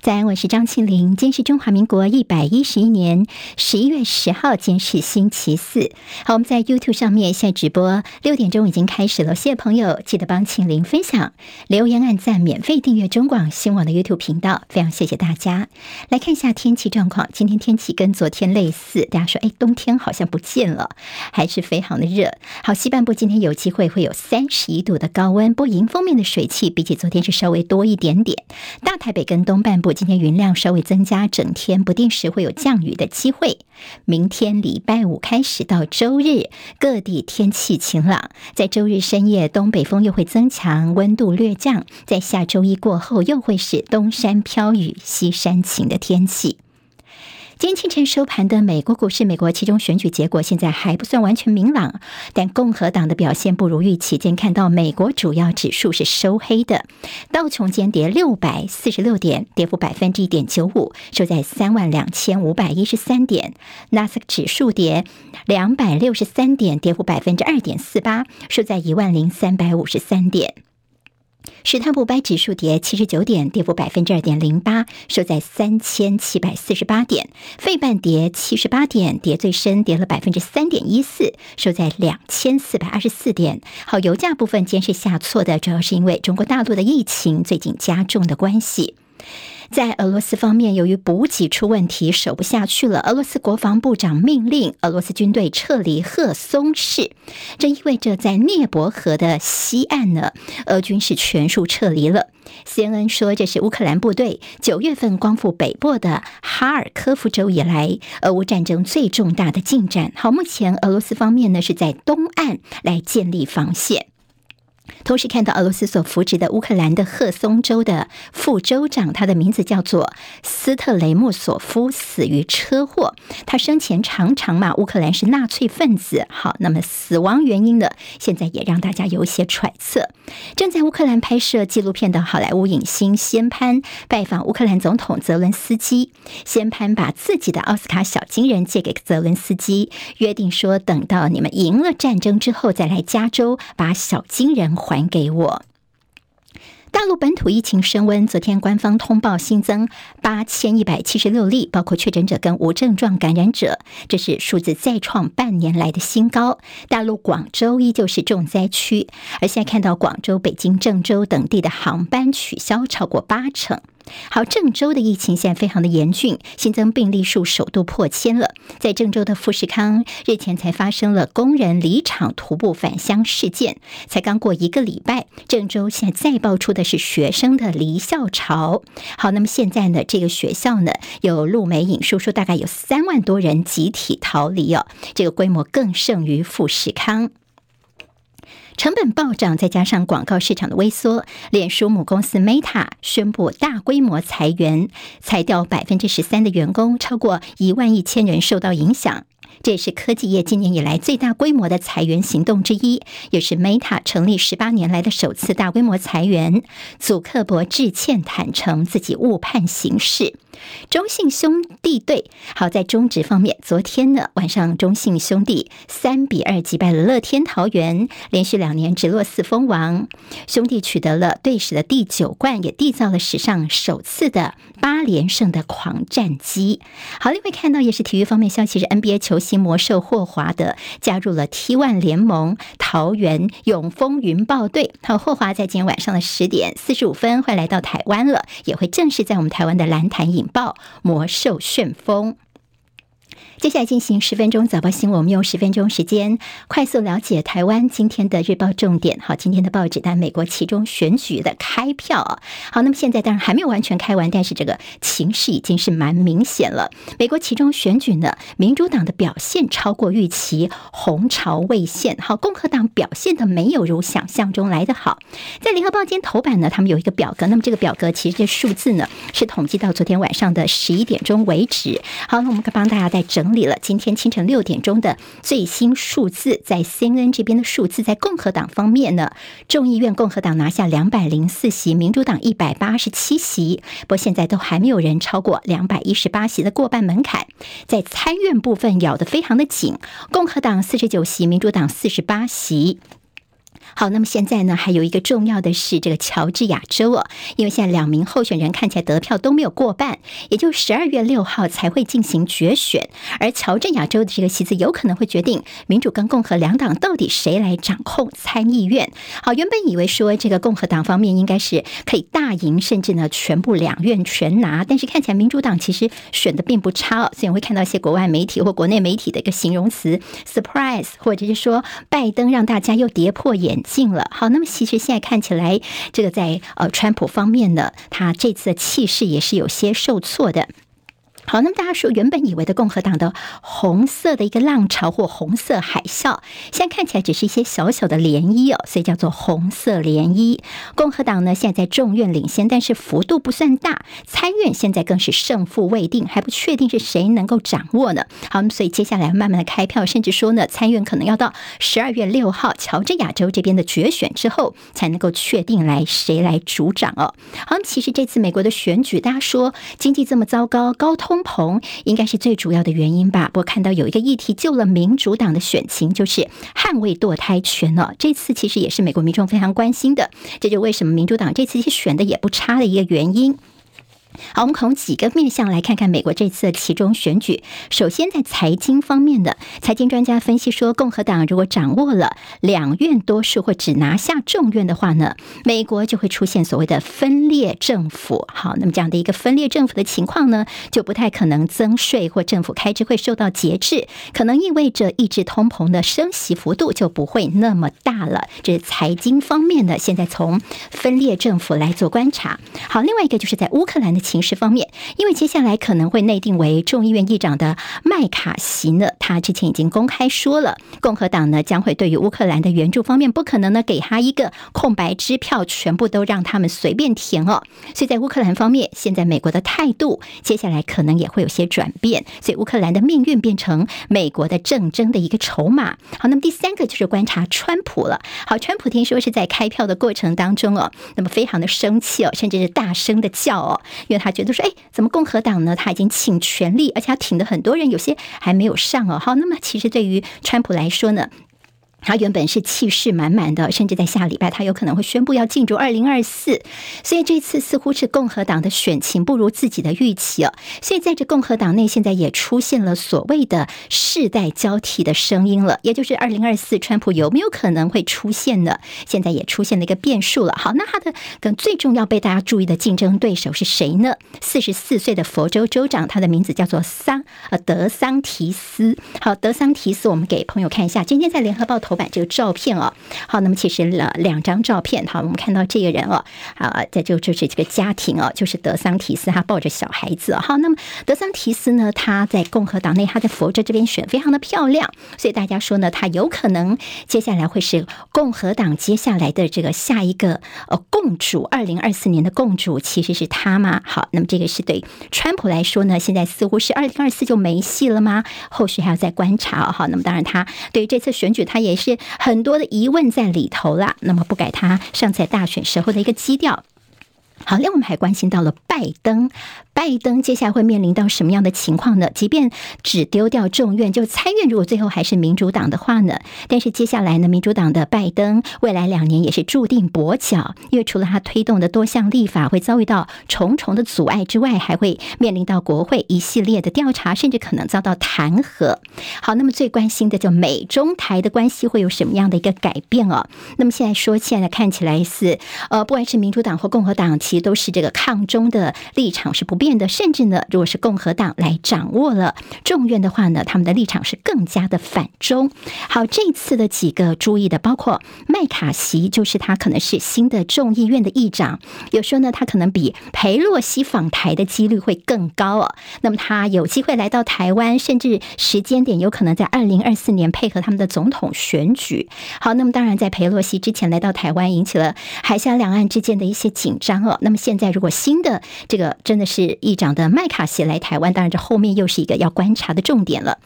早安，我是张庆玲。今天是中华民国一百一十一年十一月十号，今天是星期四。好，我们在 YouTube 上面现在直播，六点钟已经开始了。谢谢朋友，记得帮庆玲分享、留言、按赞、免费订阅中广新闻网的 YouTube 频道，非常谢谢大家。来看一下天气状况，今天天气跟昨天类似，大家说，哎，冬天好像不见了，还是非常的热。好，西半部今天有机会会有三十一度的高温，不过迎风面的水汽比起昨天是稍微多一点点。大台北跟东半部。今天云量稍微增加，整天不定时会有降雨的机会。明天礼拜五开始到周日，各地天气晴朗。在周日深夜，东北风又会增强，温度略降。在下周一过后，又会是东山飘雨，西山晴的天气。今天清晨收盘的美国股市，美国期中选举结果现在还不算完全明朗，但共和党的表现不如预期。今天看到美国主要指数是收黑的，道琼间跌六百四十六点，跌幅百分之一点九五，收在三万两千五百一十三点；纳斯指数跌两百六十三点，跌幅百分之二点四八，收在一万零三百五十三点。史坦普白指数跌七十九点，跌幅百分之二点零八，收在三千七百四十八点。费半跌七十八点，跌最深，跌了百分之三点一四，收在两千四百二十四点。好，油价部分今天是下挫的，主要是因为中国大陆的疫情最近加重的关系。在俄罗斯方面，由于补给出问题，守不下去了。俄罗斯国防部长命令俄罗斯军队撤离赫松市，这意味着在涅伯河的西岸呢，俄军是全数撤离了。CNN 说，这是乌克兰部队九月份光复北部的哈尔科夫州以来，俄乌战争最重大的进展。好，目前俄罗斯方面呢是在东岸来建立防线。同时看到俄罗斯所扶植的乌克兰的赫松州的副州长，他的名字叫做斯特雷莫索夫，死于车祸。他生前常常骂乌克兰是纳粹分子。好，那么死亡原因呢？现在也让大家有些揣测。正在乌克兰拍摄纪录片的好莱坞影星仙潘拜访乌克兰总统泽伦斯基，先潘把自己的奥斯卡小金人借给泽伦斯基，约定说等到你们赢了战争之后再来加州把小金人。还给我。大陆本土疫情升温，昨天官方通报新增八千一百七十六例，包括确诊者跟无症状感染者，这是数字再创半年来的新高。大陆广州依旧是重灾区，而现在看到广州、北京、郑州等地的航班取消超过八成。好，郑州的疫情现在非常的严峻，新增病例数首度破千了。在郑州的富士康日前才发生了工人离场徒步返乡事件，才刚过一个礼拜，郑州现在再爆出的是学生的离校潮。好，那么现在呢，这个学校呢，有陆媒引述说，大概有三万多人集体逃离哦，这个规模更胜于富士康。成本暴涨，再加上广告市场的萎缩，脸书母公司 Meta 宣布大规模裁员，裁掉百分之十三的员工，超过一万一千人受到影响。这也是科技业今年以来最大规模的裁员行动之一，也是 Meta 成立十八年来的首次大规模裁员。祖克伯致歉，坦承自己误判形势。中信兄弟队好在中职方面，昨天呢晚上，中信兄弟三比二击败了乐天桃园，连续两年直落四封王。兄弟取得了队史的第九冠，也缔造了史上首次的八连胜的狂战绩。好，另外看到也是体育方面消息，是 NBA 球星魔兽霍华德加入了 T1 联盟桃园永丰云豹队。好，霍华在今天晚上的十点四十五分会来到台湾了，也会正式在我们台湾的兰潭引爆魔兽旋风。接下来进行十分钟早报新闻，我们用十分钟时间快速了解台湾今天的日报重点。好，今天的报纸单，美国其中选举的开票。好，那么现在当然还没有完全开完，但是这个情势已经是蛮明显了。美国其中选举呢，民主党的表现超过预期，红潮未现。好，共和党表现的没有如想象中来得好。在联合报今天头版呢，他们有一个表格，那么这个表格其实这数字呢是统计到昨天晚上的十一点钟为止。好，那我们可帮大家整理了今天清晨六点钟的最新数字，在 CNN 这边的数字，在共和党方面呢，众议院共和党拿下两百零四席，民主党一百八十七席，不过现在都还没有人超过两百一十八席的过半门槛。在参院部分咬得非常的紧，共和党四十九席，民主党四十八席。好，那么现在呢，还有一个重要的是这个乔治亚州哦，因为现在两名候选人看起来得票都没有过半，也就十二月六号才会进行决选，而乔治亚州的这个席次有可能会决定民主跟共和两党到底谁来掌控参议院。好，原本以为说这个共和党方面应该是可以大赢，甚至呢全部两院全拿，但是看起来民主党其实选的并不差哦，所以会看到一些国外媒体或国内媒体的一个形容词 “surprise”，或者是说拜登让大家又跌破眼进了。好，那么其实现在看起来，这个在呃川普方面呢，他这次的气势也是有些受挫的。好，那么大家说，原本以为的共和党的红色的一个浪潮或红色海啸，现在看起来只是一些小小的涟漪哦，所以叫做红色涟漪。共和党呢，现在在众院领先，但是幅度不算大。参院现在更是胜负未定，还不确定是谁能够掌握呢。好，所以接下来慢慢的开票，甚至说呢，参院可能要到十二月六号乔治亚州这边的决选之后，才能够确定来谁来主掌哦。好，其实这次美国的选举，大家说经济这么糟糕，高通。通膨应该是最主要的原因吧。我看到有一个议题救了民主党的选情，就是捍卫堕胎权了。这次其实也是美国民众非常关心的，这就为什么民主党这次选的也不差的一个原因。好，我们从几个面向来看看美国这次的其中选举。首先，在财经方面的财经专家分析说，共和党如果掌握了两院多数或只拿下众院的话呢，美国就会出现所谓的分裂政府。好，那么这样的一个分裂政府的情况呢，就不太可能增税或政府开支会受到节制，可能意味着抑制通膨的升息幅度就不会那么大了。这是财经方面的，现在从分裂政府来做观察。好，另外一个就是在乌克兰的。情势方面，因为接下来可能会内定为众议院议长的麦卡锡呢，他之前已经公开说了，共和党呢将会对于乌克兰的援助方面，不可能呢给他一个空白支票，全部都让他们随便填哦。所以在乌克兰方面，现在美国的态度接下来可能也会有些转变，所以乌克兰的命运变成美国的政争的一个筹码。好，那么第三个就是观察川普了。好，川普听说是在开票的过程当中哦，那么非常的生气哦，甚至是大声的叫哦。他觉得说，哎，怎么共和党呢？他已经倾全力，而且他挺的很多人，有些还没有上哦。好，那么其实对于川普来说呢？他原本是气势满满的，甚至在下礼拜他有可能会宣布要进入二零二四，所以这次似乎是共和党的选情不如自己的预期哦。所以在这共和党内，现在也出现了所谓的世代交替的声音了，也就是二零二四川普有没有可能会出现呢？现在也出现了一个变数了。好，那他的更最重要被大家注意的竞争对手是谁呢？四十四岁的佛州州长，他的名字叫做桑呃德桑提斯。好，德桑提斯，我们给朋友看一下，今天在联合报头版这个照片哦，好，那么其实了两张照片，好，我们看到这个人哦，啊，在就就是这个家庭哦，就是德桑提斯，他抱着小孩子，好，那么德桑提斯呢，他在共和党内，他在佛州这边选非常的漂亮，所以大家说呢，他有可能接下来会是共和党接下来的这个下一个呃共主，二零二四年的共主其实是他吗？好，那么这个是对川普来说呢，现在似乎是二零二四就没戏了吗？后续还要再观察，好，那么当然他对于这次选举，他也。是很多的疑问在里头啦，那么不改他上次大选时候的一个基调。好，另外我们还关心到了拜登。拜登接下来会面临到什么样的情况呢？即便只丢掉众院，就参院，如果最后还是民主党的话呢？但是接下来呢，民主党的拜登未来两年也是注定跛脚，因为除了他推动的多项立法会遭遇到重重的阻碍之外，还会面临到国会一系列的调查，甚至可能遭到弹劾。好，那么最关心的就美中台的关系会有什么样的一个改变哦？那么现在说，现在看起来是呃，不管是民主党或共和党，其实都是这个抗中的立场是不变。的，甚至呢，如果是共和党来掌握了众院的话呢，他们的立场是更加的反中。好，这次的几个注意的，包括麦卡锡，就是他可能是新的众议院的议长，有说呢，他可能比裴洛西访台的几率会更高哦。那么他有机会来到台湾，甚至时间点有可能在二零二四年配合他们的总统选举。好，那么当然在裴洛西之前来到台湾，引起了海峡两岸之间的一些紧张哦。那么现在如果新的这个真的是。议长的麦卡锡来台湾，当然这后面又是一个要观察的重点了。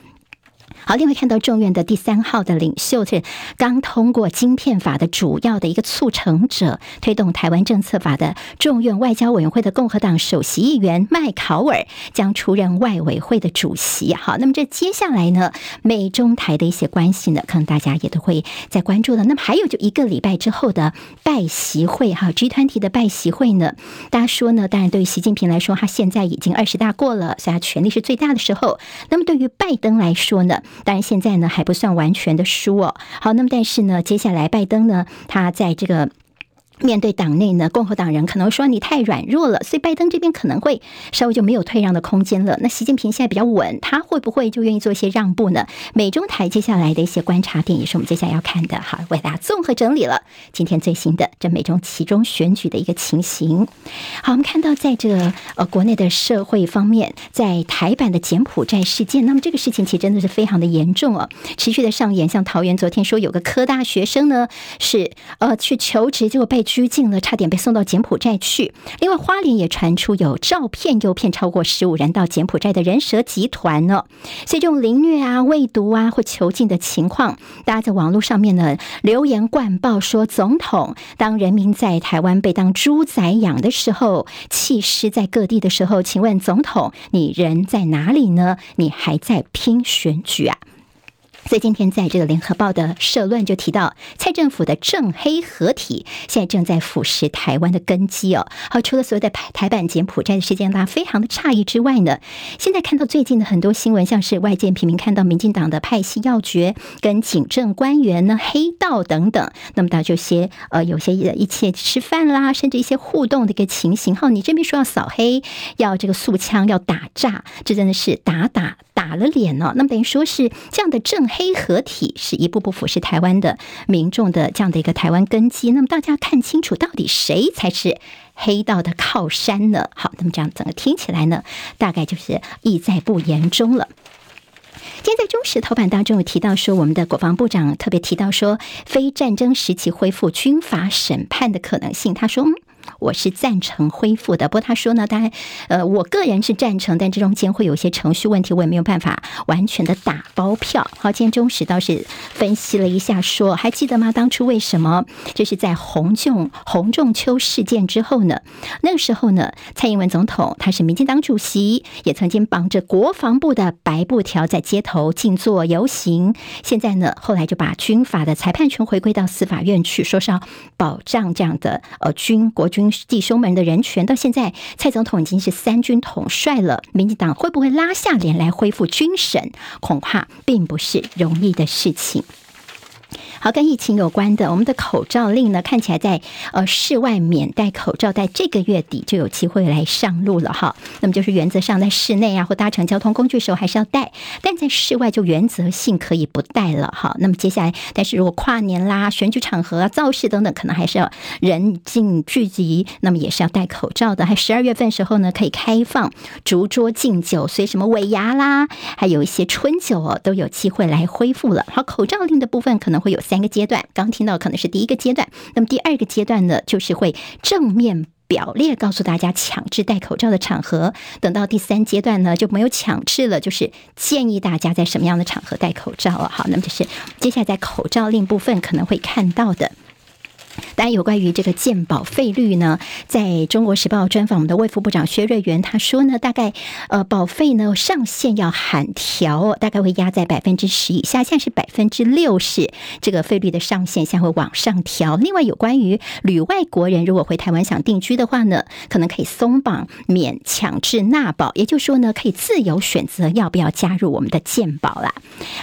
好，另外看到众院的第三号的领袖是刚通过晶片法的主要的一个促成者，推动台湾政策法的众院外交委员会的共和党首席议员麦考尔将出任外委会的主席。好，那么这接下来呢，美中台的一些关系呢，可能大家也都会在关注了。那么还有就一个礼拜之后的拜习会哈，G20 的拜习会呢，大家说呢，当然对于习近平来说，他现在已经二十大过了，所以他权力是最大的时候。那么对于拜登来说呢？当然，现在呢还不算完全的输哦。好，那么但是呢，接下来拜登呢，他在这个。面对党内呢，共和党人可能说你太软弱了，所以拜登这边可能会稍微就没有退让的空间了。那习近平现在比较稳，他会不会就愿意做一些让步呢？美中台接下来的一些观察点也是我们接下来要看的。好，为大家综合整理了今天最新的这美中其中选举的一个情形。好，我们看到在这呃国内的社会方面，在台版的柬埔寨事件，那么这个事情其实真的是非常的严重哦，持续的上演。像桃园昨天说有个科大学生呢是呃去求职，结果被。拘禁了，差点被送到柬埔寨去。另外，花莲也传出有照片诱骗超过十五人到柬埔寨的人蛇集团呢。所以，这种凌虐啊、喂毒啊或囚禁的情况，大家在网络上面呢留言灌爆说：“总统，当人民在台湾被当猪仔养的时候，弃尸在各地的时候，请问总统，你人在哪里呢？你还在拼选举啊？”所以今天在这个联合报的社论就提到，蔡政府的正黑合体现在正在腐蚀台湾的根基哦。好，除了所谓的台台版柬埔寨的事件，大家非常的诧异之外呢，现在看到最近的很多新闻，像是外界频频看到民进党的派系要诀跟警政官员呢黑道等等，那么到这些呃有些一切吃饭啦，甚至一些互动的一个情形。好，你这边说要扫黑，要这个肃枪，要打诈，这真的是打打打了脸哦。那么等于说是这样的正。黑合体是一步步腐蚀台湾的民众的这样的一个台湾根基。那么大家看清楚，到底谁才是黑道的靠山呢？好，那么这样整个听起来呢，大概就是意在不言中了。今天在中时头版当中有提到说，我们的国防部长特别提到说，非战争时期恢复军法审判的可能性。他说。嗯我是赞成恢复的，不过他说呢，当然，呃，我个人是赞成，但这中间会有一些程序问题，我也没有办法完全的打包票。好，今天中时倒是分析了一下说，说还记得吗？当初为什么就是在洪仲洪仲丘事件之后呢？那个时候呢，蔡英文总统他是民进党主席，也曾经绑着国防部的白布条在街头静坐游行。现在呢，后来就把军法的裁判权回归到司法院去，说是要保障这样的呃军国军。弟兄们的人权，到现在蔡总统已经是三军统帅了，民进党会不会拉下脸来恢复军神？恐怕并不是容易的事情。好，跟疫情有关的，我们的口罩令呢，看起来在呃室外免戴口罩，在这个月底就有机会来上路了哈。那么就是原则上在室内啊或搭乘交通工具的时候还是要戴，但在室外就原则性可以不戴了哈。那么接下来，但是如果跨年啦、选举场合啊、造势等等，可能还是要人尽聚集，那么也是要戴口罩的。还十二月份时候呢，可以开放逐桌敬酒，所以什么尾牙啦，还有一些春酒哦，都有机会来恢复了。好，口罩令的部分可能会有。三个阶段，刚听到可能是第一个阶段，那么第二个阶段呢，就是会正面表列告诉大家强制戴口罩的场合。等到第三阶段呢，就没有强制了，就是建议大家在什么样的场合戴口罩啊？好，那么就是接下来在口罩令部分可能会看到的。当然，有关于这个健保费率呢，在中国时报专访我们的卫副部长薛瑞元，他说呢，大概呃保费呢上限要喊调，大概会压在百分之十以下，现在是百分之六十，这个费率的上限现在会往上调。另外，有关于旅外国人如果回台湾想定居的话呢，可能可以松绑免强制纳保，也就是说呢，可以自由选择要不要加入我们的健保啦。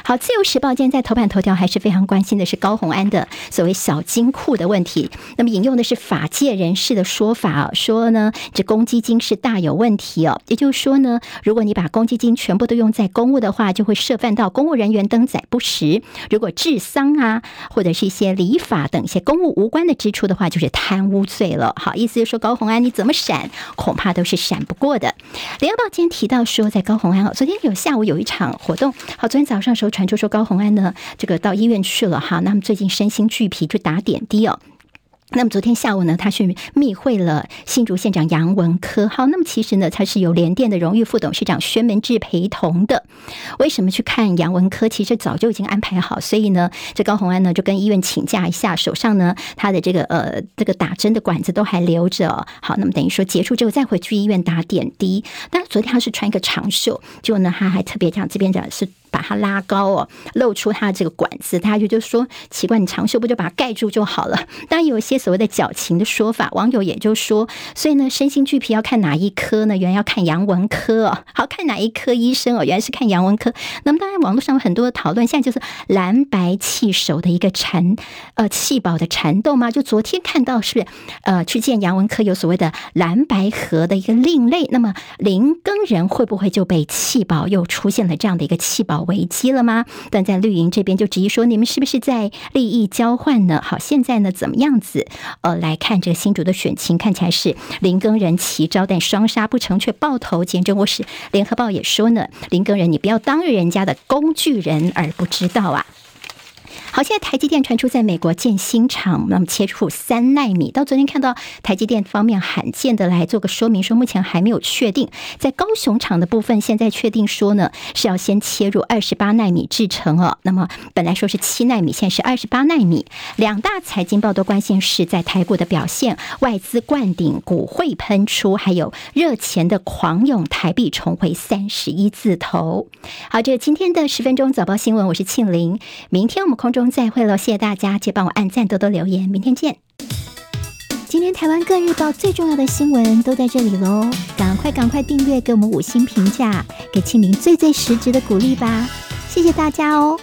好，自由时报今天在头版头条还是非常关心的是高虹安的所谓小金库的问题。那么引用的是法界人士的说法，说呢，这公积金是大有问题哦。也就是说呢，如果你把公积金全部都用在公务的话，就会涉犯到公务人员登载不实；如果治丧啊，或者是一些礼法等一些公务无关的支出的话，就是贪污罪了。好，意思就是说高虹安你怎么闪，恐怕都是闪不过的。联合报今天提到说，在高虹安哦，昨天有下午有一场活动，好，昨天早上的时候传出说高虹安呢，这个到医院去了哈，那么最近身心俱疲，就打点滴哦。那么昨天下午呢，他去密会了新竹县长杨文科。好，那么其实呢，他是由联电的荣誉副董事长薛门志陪同的。为什么去看杨文科？其实早就已经安排好，所以呢，这高红安呢就跟医院请假一下，手上呢他的这个呃这个打针的管子都还留着。好，那么等于说结束之后再回去医院打点滴。但是昨天他是穿一个长袖，就呢他还特别讲这边讲是。把它拉高哦，露出它这个管子，大家就就说奇怪，你长袖不就把它盖住就好了？当然有一些所谓的矫情的说法，网友也就说，所以呢，身心俱疲要看哪一科呢？原来要看杨文科哦，好，看哪一科医生哦？原来是看杨文科。那么当然，网络上有很多的讨论，现在就是蓝白气手的一个缠呃气保的缠斗嘛。就昨天看到是呃去见杨文科，有所谓的蓝白合的一个另类。那么林耕人会不会就被气保又出现了这样的一个气危机了吗？但在绿营这边就质疑说，你们是不是在利益交换呢？好，现在呢怎么样子？呃，来看这个新竹的选情，看起来是林耕人奇招，但双杀不成却爆头。简直我是联合报也说呢，林耕人，你不要当人家的工具人而不知道啊。好，现在台积电传出在美国建新厂，那么切入三纳米。到昨天看到台积电方面罕见的来做个说明，说目前还没有确定在高雄厂的部分，现在确定说呢是要先切入二十八纳米制程哦。那么本来说是七纳米，现在是二十八纳米。两大财经报都关心是在台股的表现，外资灌顶，股汇喷出，还有热钱的狂涌，台币重回三十一字头。好，这是今天的十分钟早报新闻，我是庆玲，明天我们空中。中再会喽，谢谢大家，记得帮我按赞，多多留言，明天见。今天台湾各日报最重要的新闻都在这里喽，赶快赶快订阅，给我们五星评价，给庆林最最实质的鼓励吧，谢谢大家哦。